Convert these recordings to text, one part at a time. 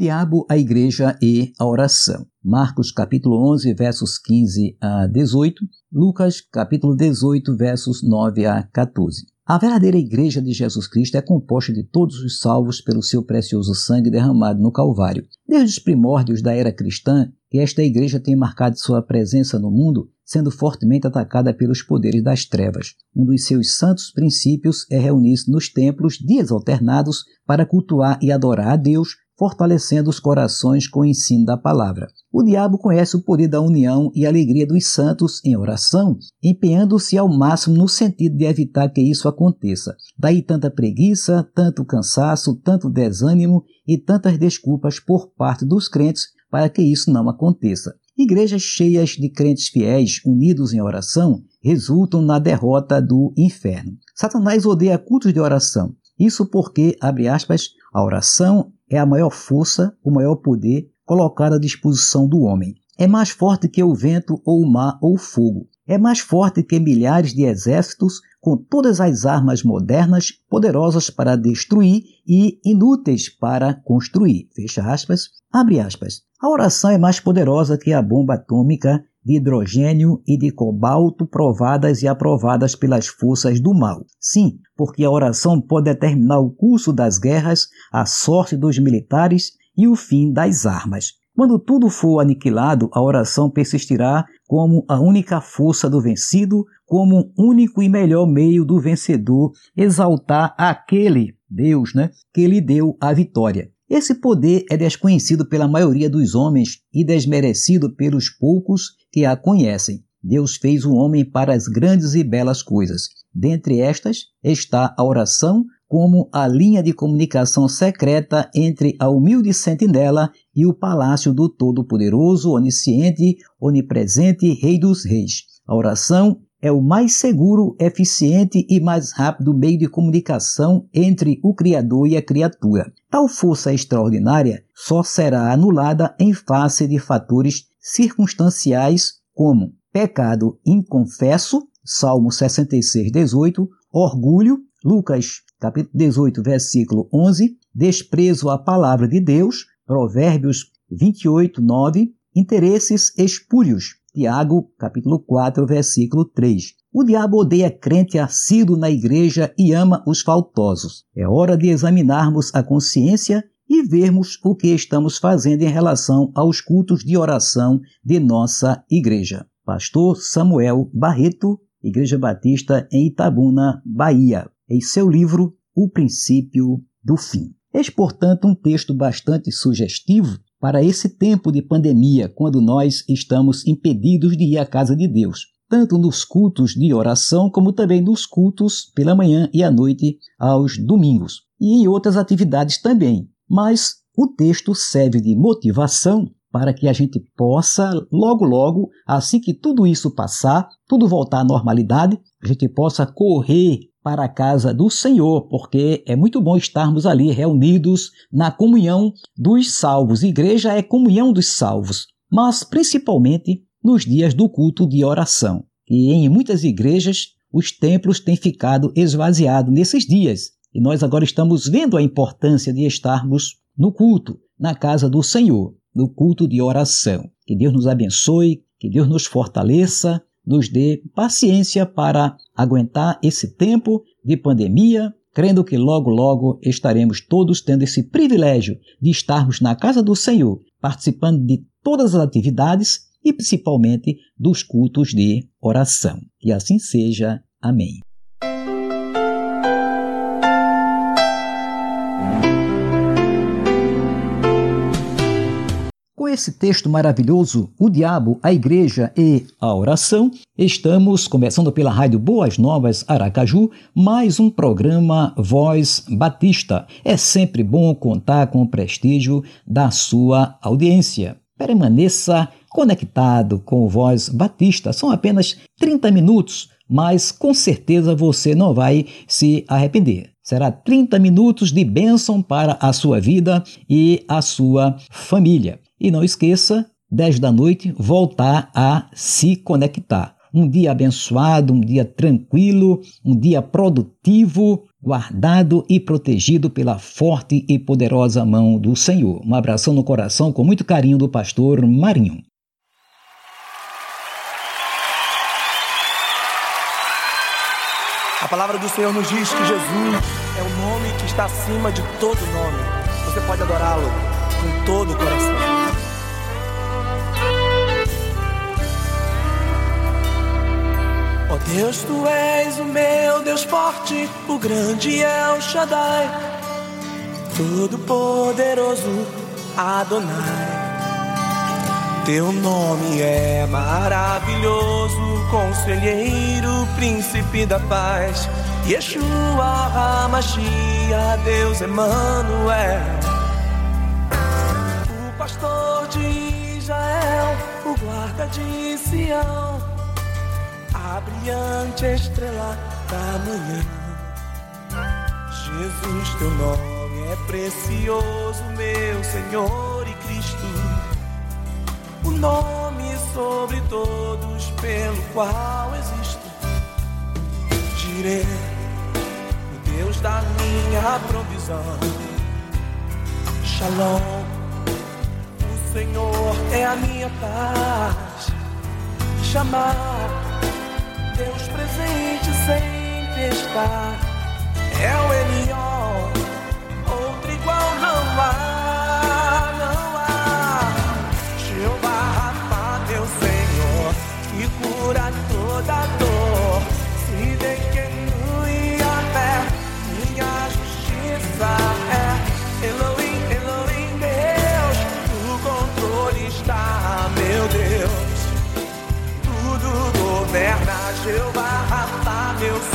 Diabo, a igreja e a oração. Marcos capítulo 11, versos 15 a 18, Lucas capítulo 18, versos 9 a 14. A verdadeira igreja de Jesus Cristo é composta de todos os salvos pelo seu precioso sangue derramado no Calvário. Desde os primórdios da era cristã, que esta igreja tem marcado sua presença no mundo, sendo fortemente atacada pelos poderes das trevas. Um dos seus santos princípios é reunir-se nos templos dias alternados para cultuar e adorar a Deus, fortalecendo os corações com o ensino da palavra. O diabo conhece o poder da união e alegria dos santos em oração, empenhando-se ao máximo no sentido de evitar que isso aconteça. Daí tanta preguiça, tanto cansaço, tanto desânimo e tantas desculpas por parte dos crentes para que isso não aconteça. Igrejas cheias de crentes fiéis, unidos em oração, resultam na derrota do inferno. Satanás odeia cultos de oração. Isso porque, abre aspas, a oração é a maior força, o maior poder colocado à disposição do homem. É mais forte que o vento, ou o mar, ou o fogo. É mais forte que milhares de exércitos com todas as armas modernas, poderosas para destruir e inúteis para construir. Fecha aspas. Abre aspas. A oração é mais poderosa que a bomba atômica de hidrogênio e de cobalto provadas e aprovadas pelas forças do mal. Sim, porque a oração pode determinar o curso das guerras, a sorte dos militares e o fim das armas. Quando tudo for aniquilado, a oração persistirá como a única força do vencido, como único e melhor meio do vencedor exaltar aquele Deus, né, que lhe deu a vitória. Esse poder é desconhecido pela maioria dos homens e desmerecido pelos poucos que a conhecem. Deus fez o homem para as grandes e belas coisas. Dentre estas está a oração como a linha de comunicação secreta entre a humilde sentinela e o palácio do Todo-Poderoso, Onisciente, Onipresente, Rei dos Reis. A oração é o mais seguro, eficiente e mais rápido meio de comunicação entre o Criador e a criatura. Tal força extraordinária só será anulada em face de fatores circunstanciais como pecado inconfesso, Salmo 66, 18, orgulho, Lucas capítulo 18, versículo 11, desprezo à palavra de Deus, Provérbios 28, 9, interesses espúrios, Tiago, capítulo 4, versículo 3. O diabo odeia crente assíduo na igreja e ama os faltosos. É hora de examinarmos a consciência e vermos o que estamos fazendo em relação aos cultos de oração de nossa igreja. Pastor Samuel Barreto, Igreja Batista em Itabuna, Bahia, em seu livro O Princípio do Fim. Eis, portanto, um texto bastante sugestivo para esse tempo de pandemia, quando nós estamos impedidos de ir à casa de Deus, tanto nos cultos de oração, como também nos cultos pela manhã e à noite aos domingos, e em outras atividades também. Mas o texto serve de motivação para que a gente possa, logo, logo, assim que tudo isso passar, tudo voltar à normalidade, a gente possa correr para a casa do Senhor, porque é muito bom estarmos ali reunidos na comunhão dos salvos. Igreja é comunhão dos salvos, mas principalmente nos dias do culto de oração. E em muitas igrejas, os templos têm ficado esvaziados nesses dias. E nós agora estamos vendo a importância de estarmos no culto, na casa do Senhor, no culto de oração. Que Deus nos abençoe, que Deus nos fortaleça, nos dê paciência para aguentar esse tempo de pandemia, crendo que logo, logo estaremos todos tendo esse privilégio de estarmos na casa do Senhor, participando de todas as atividades e principalmente dos cultos de oração. Que assim seja. Amém. Esse texto maravilhoso, O Diabo, a Igreja e a Oração, estamos começando pela Rádio Boas Novas Aracaju, mais um programa Voz Batista. É sempre bom contar com o prestígio da sua audiência. Permaneça conectado com Voz Batista. São apenas 30 minutos, mas com certeza você não vai se arrepender. Será 30 minutos de bênção para a sua vida e a sua família. E não esqueça, 10 da noite, voltar a se conectar. Um dia abençoado, um dia tranquilo, um dia produtivo, guardado e protegido pela forte e poderosa mão do Senhor. Um abração no coração com muito carinho do pastor Marinho. A palavra do Senhor nos diz que Jesus é o nome que está acima de todo nome. Você pode adorá-lo com todo o coração. Ó oh Deus, tu és o meu Deus forte, o grande é o Shaddai, todo poderoso Adonai. Teu nome é maravilhoso, conselheiro, príncipe da paz. Yeshua HaMashiach, Deus Emmanuel. O pastor de Israel, o guarda de Sião. A brilhante estrela da manhã. Jesus, teu nome é precioso, meu Senhor e Cristo o nome sobre todos pelo qual existo. Direi, o Deus da minha provisão. Shalom, o Senhor é a minha paz. Chamar, Deus presente sempre está. É o Elion, Deus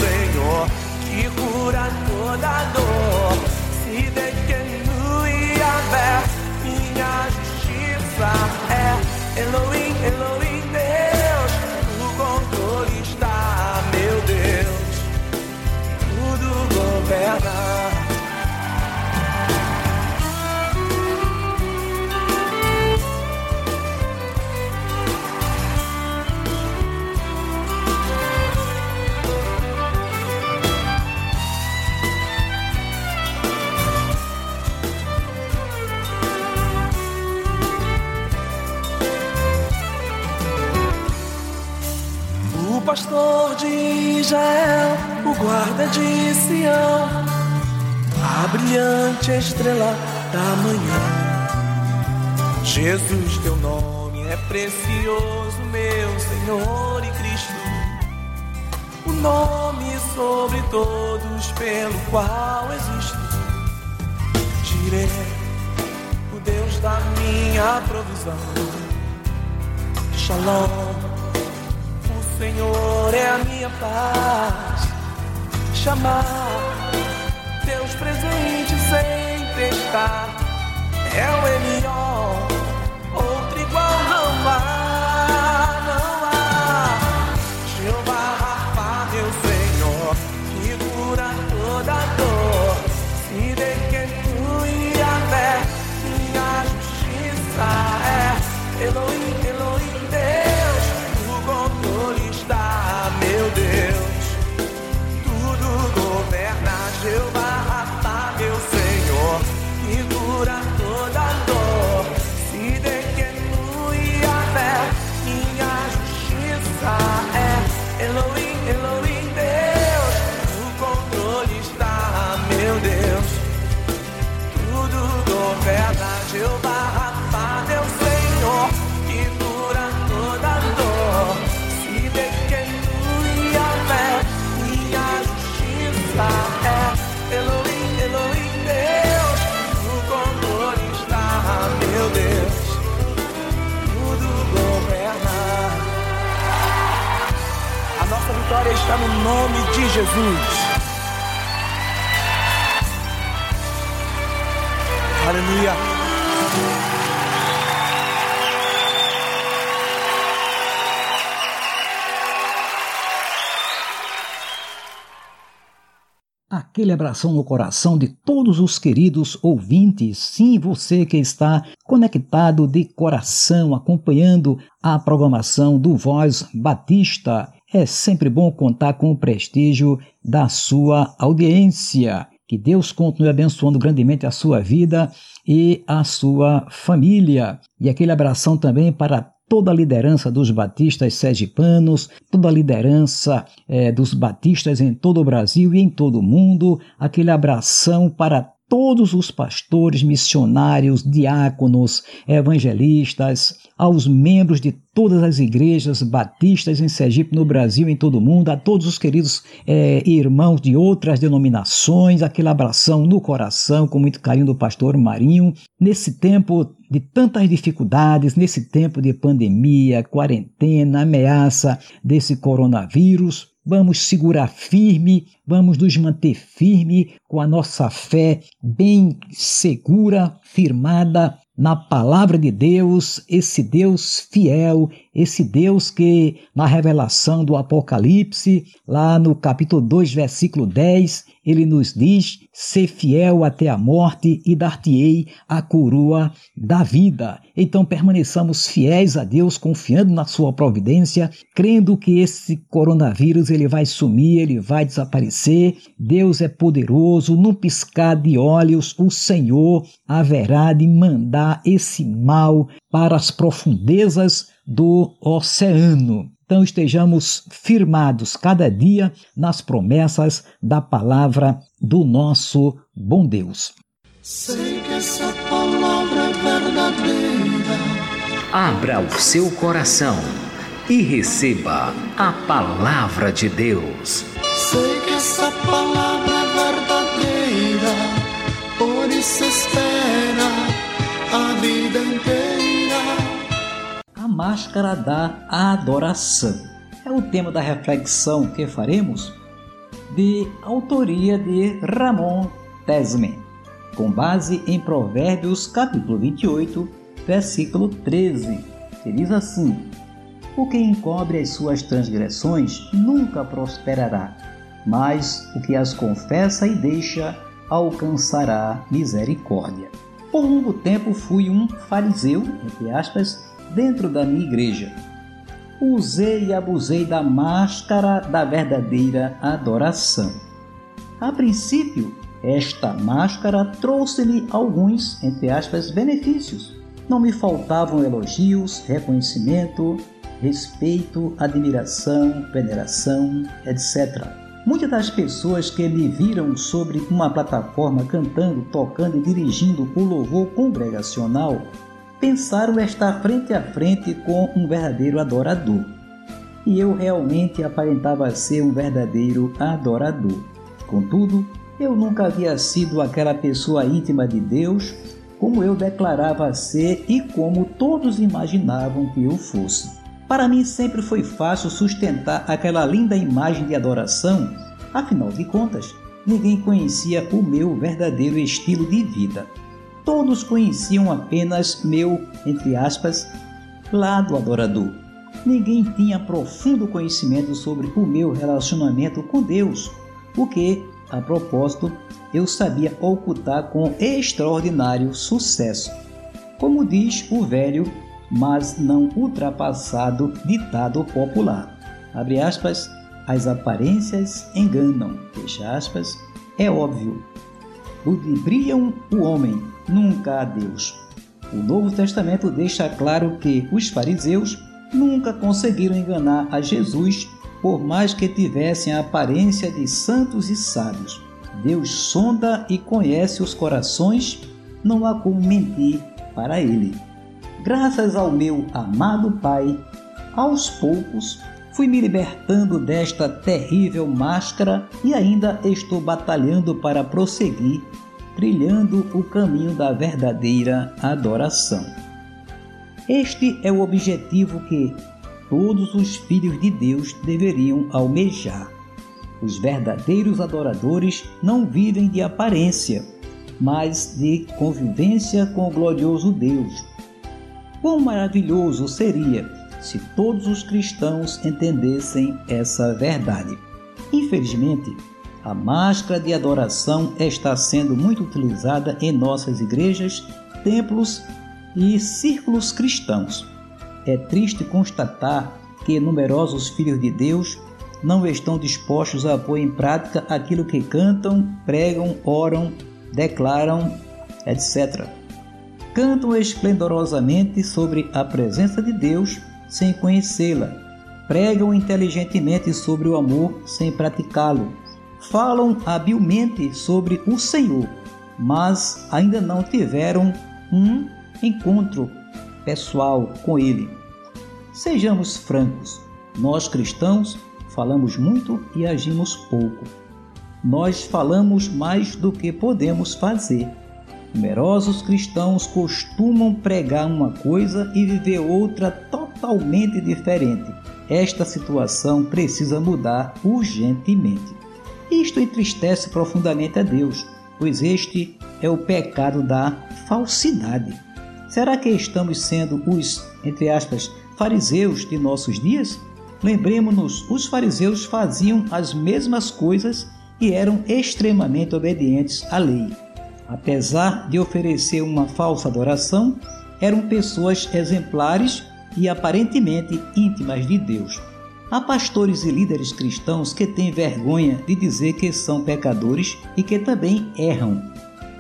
Israel o guarda de Sião, a brilhante estrela da manhã. Jesus, teu nome é precioso, meu Senhor e Cristo, o nome sobre todos pelo qual existo. Direi, o Deus da minha provisão. Shalom, Senhor é a minha paz chamar. Deus presente sempre está. É o Elion, nome de Jesus. Aleluia. aquele abração no coração de todos os queridos ouvintes. Sim, você que está conectado de coração, acompanhando a programação do Voz Batista. É sempre bom contar com o prestígio da sua audiência. Que Deus continue abençoando grandemente a sua vida e a sua família. E aquele abração também para toda a liderança dos batistas sergipanos, toda a liderança é, dos batistas em todo o Brasil e em todo o mundo, aquele abração para todos os pastores, missionários, diáconos, evangelistas, aos membros de todas as igrejas batistas em Sergipe, no Brasil, em todo o mundo, a todos os queridos é, irmãos de outras denominações, aquele abração no coração, com muito carinho do pastor Marinho, nesse tempo de tantas dificuldades, nesse tempo de pandemia, quarentena, ameaça desse coronavírus. Vamos segurar firme, vamos nos manter firme com a nossa fé bem segura, firmada na palavra de Deus, esse Deus fiel, esse Deus que na revelação do Apocalipse, lá no capítulo 2, versículo 10, ele nos diz: "Ser fiel até a morte e dar-te-ei a coroa da vida". Então permaneçamos fiéis a Deus, confiando na sua providência, crendo que esse coronavírus ele vai sumir, ele vai desaparecer. Deus é poderoso, num piscar de olhos o Senhor haverá de mandar esse mal para as profundezas do oceano. Então estejamos firmados cada dia nas promessas da palavra do nosso bom Deus. Sei que essa palavra é verdadeira. Abra o seu coração e receba a palavra de Deus. Sei que essa palavra máscara da adoração é o tema da reflexão que faremos de autoria de Ramon Tesman, com base em Provérbios capítulo 28, versículo 13, que diz assim: O que encobre as suas transgressões nunca prosperará, mas o que as confessa e deixa alcançará misericórdia. Por longo tempo fui um fariseu, entre aspas, dentro da minha igreja. Usei e abusei da máscara da verdadeira adoração. A princípio, esta máscara trouxe-me alguns, entre aspas, benefícios. Não me faltavam elogios, reconhecimento, respeito, admiração, veneração, etc. Muitas das pessoas que me viram sobre uma plataforma cantando, tocando e dirigindo o louvor congregacional pensaram estar frente a frente com um verdadeiro adorador. E eu realmente aparentava ser um verdadeiro adorador. Contudo, eu nunca havia sido aquela pessoa íntima de Deus como eu declarava ser e como todos imaginavam que eu fosse. Para mim sempre foi fácil sustentar aquela linda imagem de adoração, afinal de contas, ninguém conhecia o meu verdadeiro estilo de vida. Todos conheciam apenas meu, entre aspas, lado adorador. Ninguém tinha profundo conhecimento sobre o meu relacionamento com Deus, o que, a propósito, eu sabia ocultar com extraordinário sucesso. Como diz o velho mas não ultrapassado ditado popular. Abre aspas, as aparências enganam, fecha aspas, é óbvio. Ludibriam o homem, nunca a Deus. O Novo Testamento deixa claro que os fariseus nunca conseguiram enganar a Jesus, por mais que tivessem a aparência de santos e sábios. Deus sonda e conhece os corações, não há como mentir para ele. Graças ao meu amado Pai, aos poucos fui me libertando desta terrível máscara e ainda estou batalhando para prosseguir, trilhando o caminho da verdadeira adoração. Este é o objetivo que todos os filhos de Deus deveriam almejar. Os verdadeiros adoradores não vivem de aparência, mas de convivência com o glorioso Deus. Quão maravilhoso seria se todos os cristãos entendessem essa verdade. Infelizmente, a máscara de adoração está sendo muito utilizada em nossas igrejas, templos e círculos cristãos. É triste constatar que numerosos filhos de Deus não estão dispostos a pôr em prática aquilo que cantam, pregam, oram, declaram, etc. Cantam esplendorosamente sobre a presença de Deus sem conhecê-la. Pregam inteligentemente sobre o amor sem praticá-lo falam habilmente sobre o Senhor, mas ainda não tiveram um encontro pessoal com Ele. Sejamos francos, nós cristãos falamos muito e agimos pouco. Nós falamos mais do que podemos fazer. Numerosos cristãos costumam pregar uma coisa e viver outra totalmente diferente. Esta situação precisa mudar urgentemente. Isto entristece profundamente a Deus, pois este é o pecado da falsidade. Será que estamos sendo os, entre aspas, fariseus de nossos dias? Lembremos-nos, os fariseus faziam as mesmas coisas e eram extremamente obedientes à lei. Apesar de oferecer uma falsa adoração, eram pessoas exemplares e aparentemente íntimas de Deus. Há pastores e líderes cristãos que têm vergonha de dizer que são pecadores e que também erram.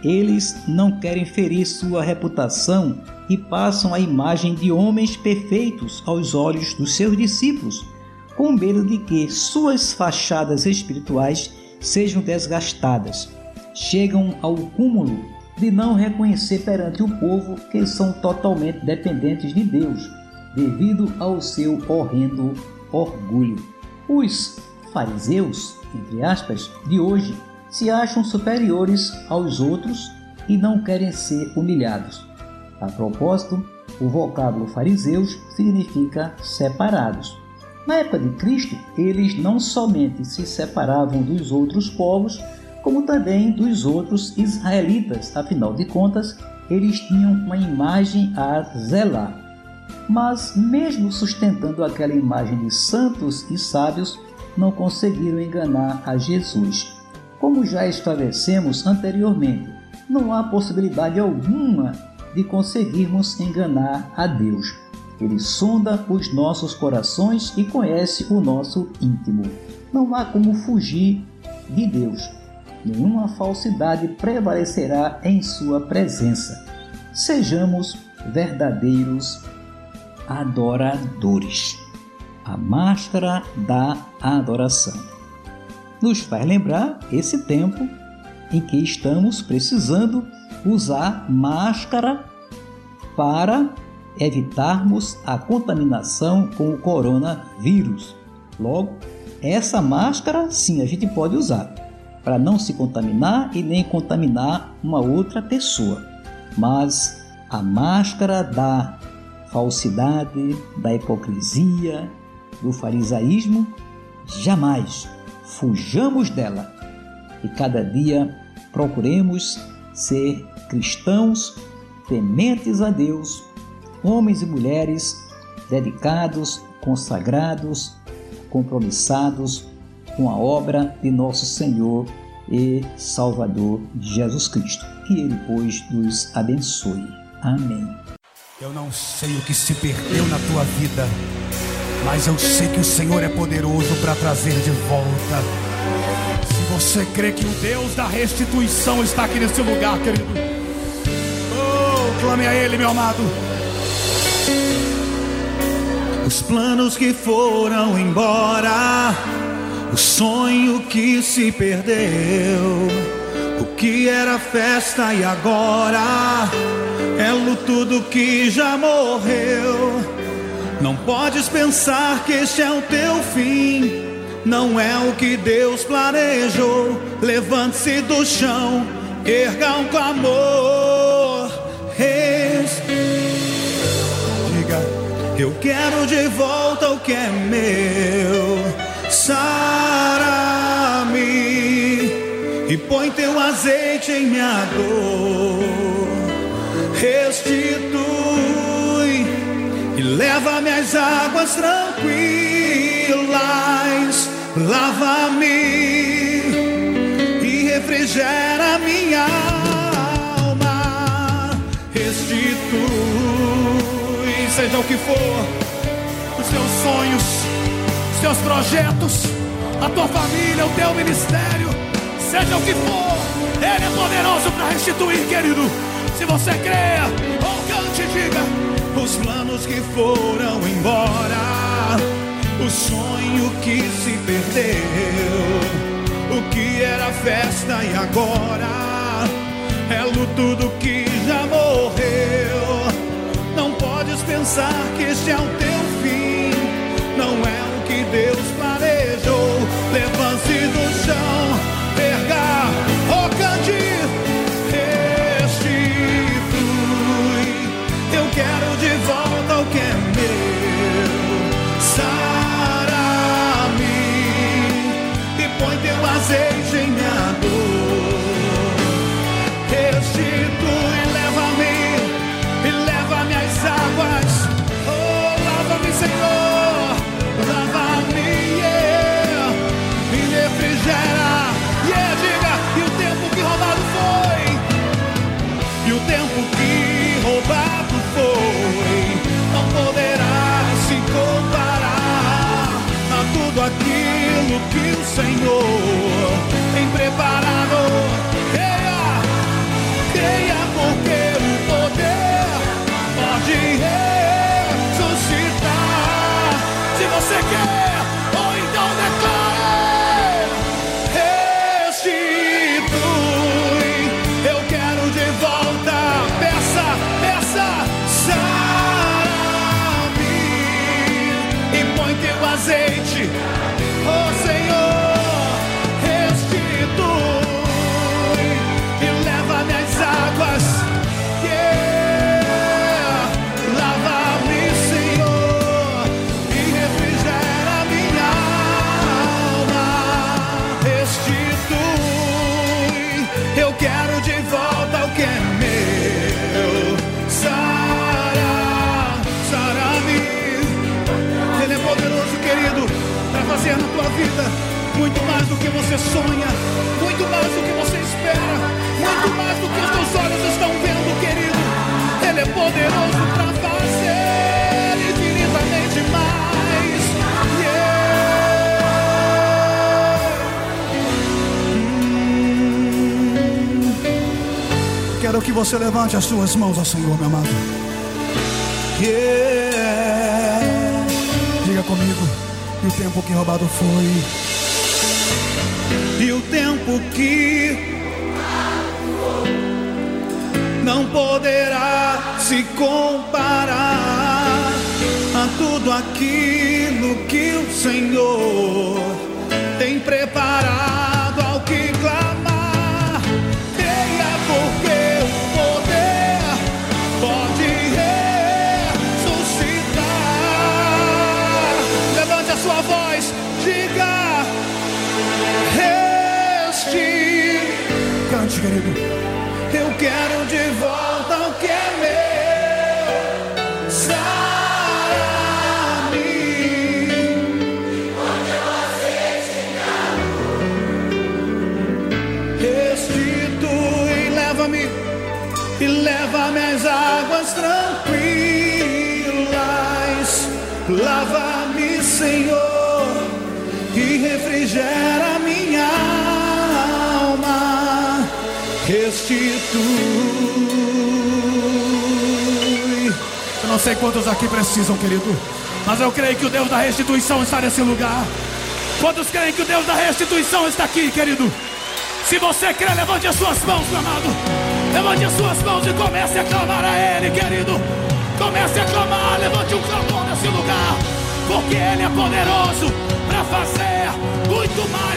Eles não querem ferir sua reputação e passam a imagem de homens perfeitos aos olhos dos seus discípulos, com medo de que suas fachadas espirituais sejam desgastadas. Chegam ao cúmulo de não reconhecer perante o povo que são totalmente dependentes de Deus, devido ao seu horrendo orgulho. Os fariseus, entre aspas, de hoje se acham superiores aos outros e não querem ser humilhados. A propósito, o vocábulo fariseus significa separados. Na época de Cristo, eles não somente se separavam dos outros povos, como também dos outros israelitas, afinal de contas, eles tinham uma imagem a zelar. Mas, mesmo sustentando aquela imagem de santos e sábios, não conseguiram enganar a Jesus. Como já esclarecemos anteriormente, não há possibilidade alguma de conseguirmos enganar a Deus. Ele sonda os nossos corações e conhece o nosso íntimo. Não há como fugir de Deus. Nenhuma falsidade prevalecerá em sua presença. Sejamos verdadeiros adoradores. A máscara da adoração. Nos faz lembrar esse tempo em que estamos precisando usar máscara para evitarmos a contaminação com o coronavírus. Logo, essa máscara sim a gente pode usar para não se contaminar e nem contaminar uma outra pessoa. Mas a máscara da falsidade, da hipocrisia, do farisaísmo, jamais fujamos dela e cada dia procuremos ser cristãos tementes a Deus, homens e mulheres dedicados, consagrados, compromissados com a obra de nosso Senhor e Salvador Jesus Cristo. Que Ele, pois, nos abençoe. Amém. Eu não sei o que se perdeu na tua vida, mas eu sei que o Senhor é poderoso para trazer de volta. Se você crê que o Deus da restituição está aqui nesse lugar, querido, oh, clame a Ele, meu amado. Os planos que foram embora, o sonho que se perdeu, o que era festa e agora é luto do que já morreu. Não podes pensar que este é o teu fim. Não é o que Deus planejou. Levante-se do chão, erga um clamor. Diga, eu quero de volta o que é meu. Saravá. e põe teu azeite em minha dor. Restitui e leva-me às águas tranquilas, lava-me e refrigera minha alma. Restitui, seja o que for, os teus sonhos, os teus projetos, a tua família, o teu ministério seja o que for, Ele é poderoso para restituir, querido. Se você crê, ou cante e diga: os planos que foram embora, o sonho que se perdeu, o que era festa e agora é luto do que já morreu. Não podes pensar que este é o teu Senhor tem preparado. Que você sonha, muito mais do que você espera, muito mais do que os teus olhos estão vendo, querido. Ele é poderoso para fazer infinitamente mais. Yeah. Quero que você levante as suas mãos ao Senhor, meu amado. Yeah. Diga comigo, e o tempo que roubado foi. E o tempo que não poderá se comparar a tudo aquilo que o Senhor tem preparado ao que clamar. Cante, querido. eu quero de volta o que é meu. Sara-me. Restitui, leva-me e leva-me às águas tranquilas. Lava-me, Senhor, e refrigera Restitui. Eu não sei quantos aqui precisam, querido, mas eu creio que o Deus da restituição está nesse lugar. Quantos creem que o Deus da restituição está aqui, querido? Se você crê, levante as suas mãos, meu amado. Levante as suas mãos e comece a clamar a Ele, querido. Comece a clamar, levante um clamor nesse lugar, porque Ele é poderoso para fazer muito mais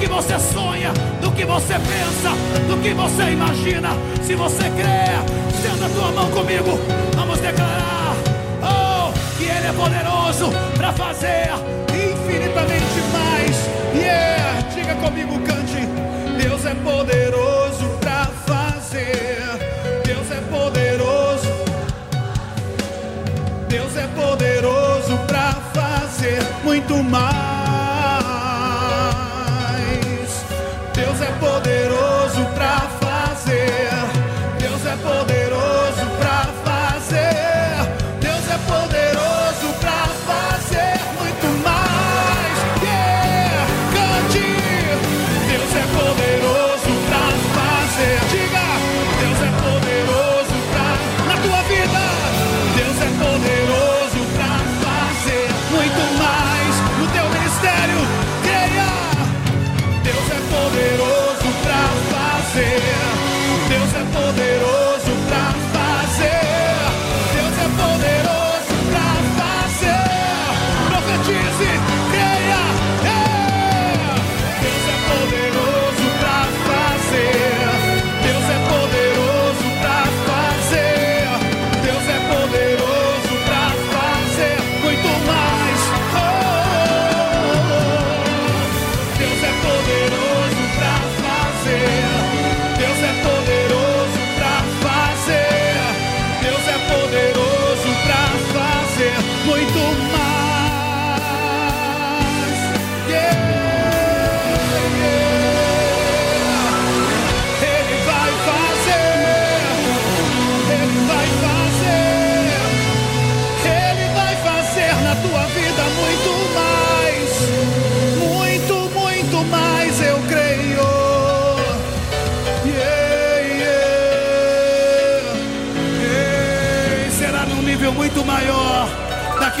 que você sonha, do que você pensa, do que você imagina. Se você crê, estenda a tua mão comigo. Vamos declarar oh, que Ele é poderoso para fazer infinitamente mais. Yeah, diga comigo, cante. Deus é poderoso para fazer. Deus é poderoso. Deus é poderoso para fazer muito mais. é poderoso.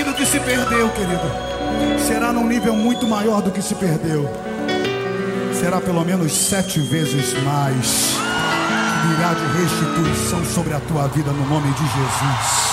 Daquilo que se perdeu, querido. Será num nível muito maior do que se perdeu. Será pelo menos sete vezes mais. Virá de restituição sobre a tua vida no nome de Jesus.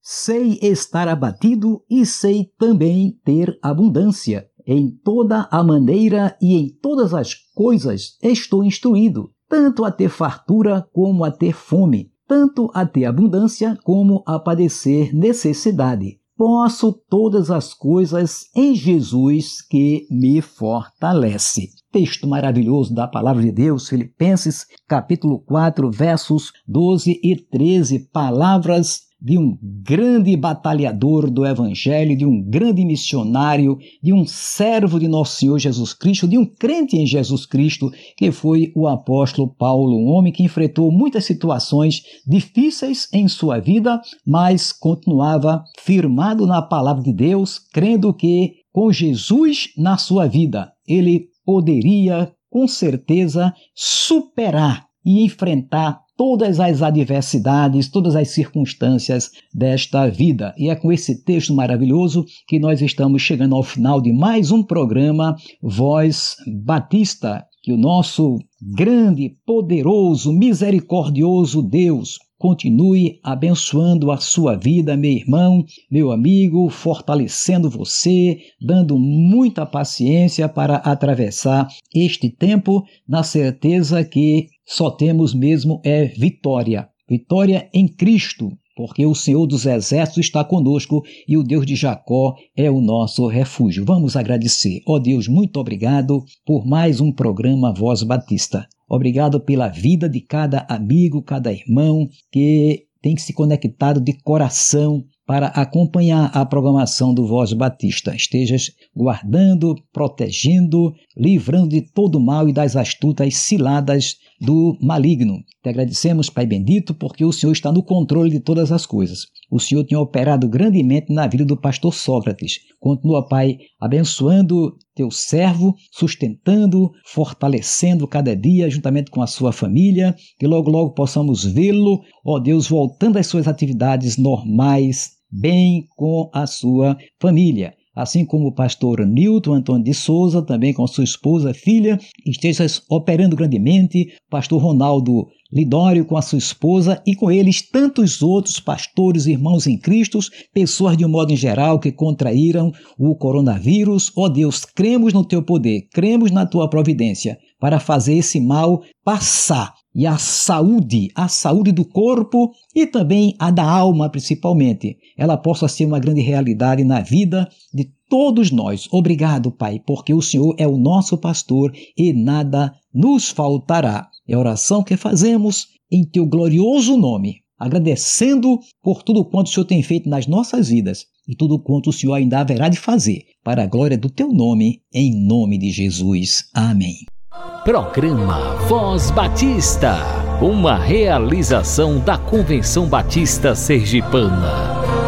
Sei estar abatido e sei também ter abundância. Em toda a maneira e em todas as coisas estou instruído, tanto a ter fartura como a ter fome, tanto a ter abundância como a padecer necessidade. Posso todas as coisas em Jesus que me fortalece. Texto maravilhoso da palavra de Deus, Filipenses, capítulo 4, versos 12 e 13, palavras de um grande batalhador do Evangelho, de um grande missionário, de um servo de nosso Senhor Jesus Cristo, de um crente em Jesus Cristo, que foi o apóstolo Paulo, um homem que enfrentou muitas situações difíceis em sua vida, mas continuava firmado na palavra de Deus, crendo que com Jesus na sua vida, ele poderia com certeza superar e enfrentar todas as adversidades, todas as circunstâncias desta vida. E é com esse texto maravilhoso que nós estamos chegando ao final de mais um programa Voz Batista. Que o nosso grande, poderoso, misericordioso Deus continue abençoando a sua vida, meu irmão, meu amigo, fortalecendo você, dando muita paciência para atravessar este tempo, na certeza que só temos mesmo é vitória. Vitória em Cristo, porque o Senhor dos Exércitos está conosco e o Deus de Jacó é o nosso refúgio. Vamos agradecer. Ó oh Deus, muito obrigado por mais um programa Voz Batista. Obrigado pela vida de cada amigo, cada irmão que tem se conectado de coração para acompanhar a programação do Voz Batista. Estejas guardando, protegendo, livrando de todo mal e das astutas ciladas do maligno. Te agradecemos, Pai bendito, porque o Senhor está no controle de todas as coisas. O Senhor tem operado grandemente na vida do pastor Sócrates. Continua, Pai, abençoando teu servo, sustentando, fortalecendo cada dia juntamente com a sua família, que logo logo possamos vê-lo, ó Deus, voltando às suas atividades normais, bem com a sua família. Assim como o pastor Newton Antônio de Souza, também com sua esposa, filha, estejas operando grandemente, pastor Ronaldo Lidório com a sua esposa e com eles tantos outros pastores, irmãos em Cristo, pessoas de um modo em geral que contraíram o coronavírus. Ó oh Deus, cremos no teu poder, cremos na tua providência para fazer esse mal passar e a saúde, a saúde do corpo e também a da alma, principalmente, ela possa ser uma grande realidade na vida de todos nós. Obrigado, Pai, porque o Senhor é o nosso pastor e nada nos faltará. É a oração que fazemos em teu glorioso nome. agradecendo por tudo quanto o Senhor tem feito nas nossas vidas e tudo quanto o Senhor ainda haverá de fazer, para a glória do teu nome, em nome de Jesus. Amém. Programa Voz Batista, uma realização da Convenção Batista Sergipana.